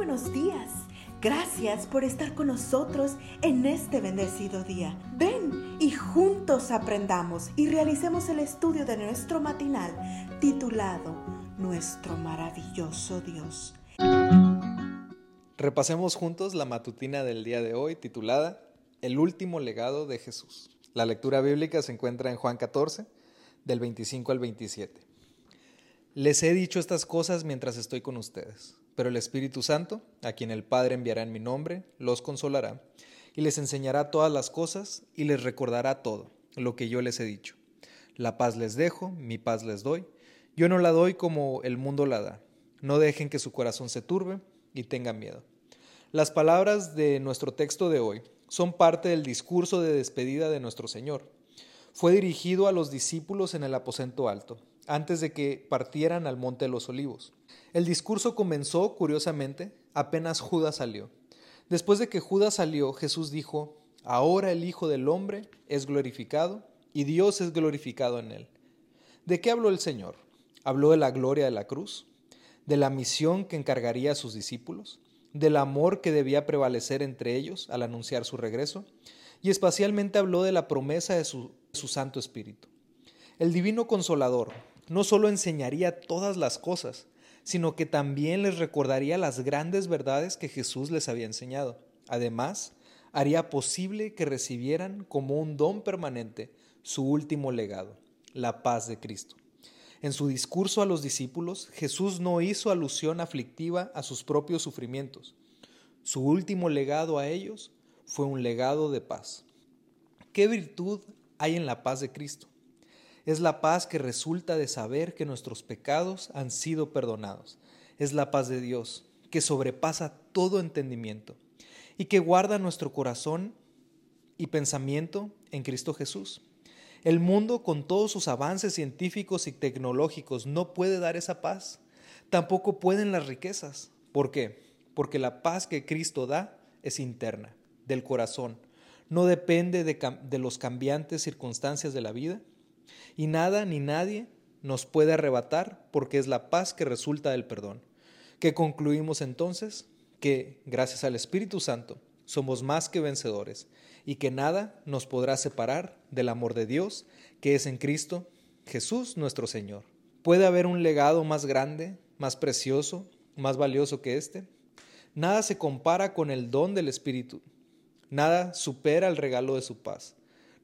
buenos días. Gracias por estar con nosotros en este bendecido día. Ven y juntos aprendamos y realicemos el estudio de nuestro matinal titulado Nuestro maravilloso Dios. Repasemos juntos la matutina del día de hoy titulada El último legado de Jesús. La lectura bíblica se encuentra en Juan 14, del 25 al 27. Les he dicho estas cosas mientras estoy con ustedes, pero el Espíritu Santo, a quien el Padre enviará en mi nombre, los consolará y les enseñará todas las cosas y les recordará todo lo que yo les he dicho. La paz les dejo, mi paz les doy. Yo no la doy como el mundo la da. No dejen que su corazón se turbe y tengan miedo. Las palabras de nuestro texto de hoy son parte del discurso de despedida de nuestro Señor. Fue dirigido a los discípulos en el aposento alto antes de que partieran al Monte de los Olivos. El discurso comenzó, curiosamente, apenas Judas salió. Después de que Judas salió, Jesús dijo, Ahora el Hijo del Hombre es glorificado y Dios es glorificado en él. ¿De qué habló el Señor? ¿Habló de la gloria de la cruz? ¿De la misión que encargaría a sus discípulos? ¿Del amor que debía prevalecer entre ellos al anunciar su regreso? Y espacialmente habló de la promesa de su, su Santo Espíritu. El Divino Consolador, no solo enseñaría todas las cosas, sino que también les recordaría las grandes verdades que Jesús les había enseñado. Además, haría posible que recibieran como un don permanente su último legado, la paz de Cristo. En su discurso a los discípulos, Jesús no hizo alusión aflictiva a sus propios sufrimientos. Su último legado a ellos fue un legado de paz. ¿Qué virtud hay en la paz de Cristo? Es la paz que resulta de saber que nuestros pecados han sido perdonados. Es la paz de Dios que sobrepasa todo entendimiento y que guarda nuestro corazón y pensamiento en Cristo Jesús. El mundo, con todos sus avances científicos y tecnológicos, no puede dar esa paz. Tampoco pueden las riquezas. ¿Por qué? Porque la paz que Cristo da es interna, del corazón. No depende de, de los cambiantes circunstancias de la vida, y nada ni nadie nos puede arrebatar porque es la paz que resulta del perdón. Que concluimos entonces que, gracias al Espíritu Santo, somos más que vencedores y que nada nos podrá separar del amor de Dios que es en Cristo Jesús nuestro Señor. ¿Puede haber un legado más grande, más precioso, más valioso que este? Nada se compara con el don del Espíritu. Nada supera el regalo de su paz.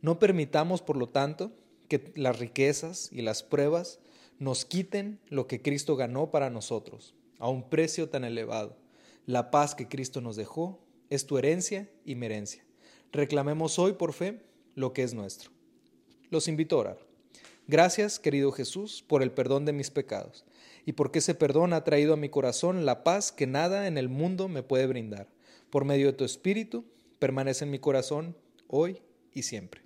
No permitamos, por lo tanto, que las riquezas y las pruebas nos quiten lo que Cristo ganó para nosotros, a un precio tan elevado. La paz que Cristo nos dejó es tu herencia y mi herencia. Reclamemos hoy por fe lo que es nuestro. Los invito a orar. Gracias, querido Jesús, por el perdón de mis pecados y porque ese perdón ha traído a mi corazón la paz que nada en el mundo me puede brindar. Por medio de tu Espíritu, permanece en mi corazón hoy y siempre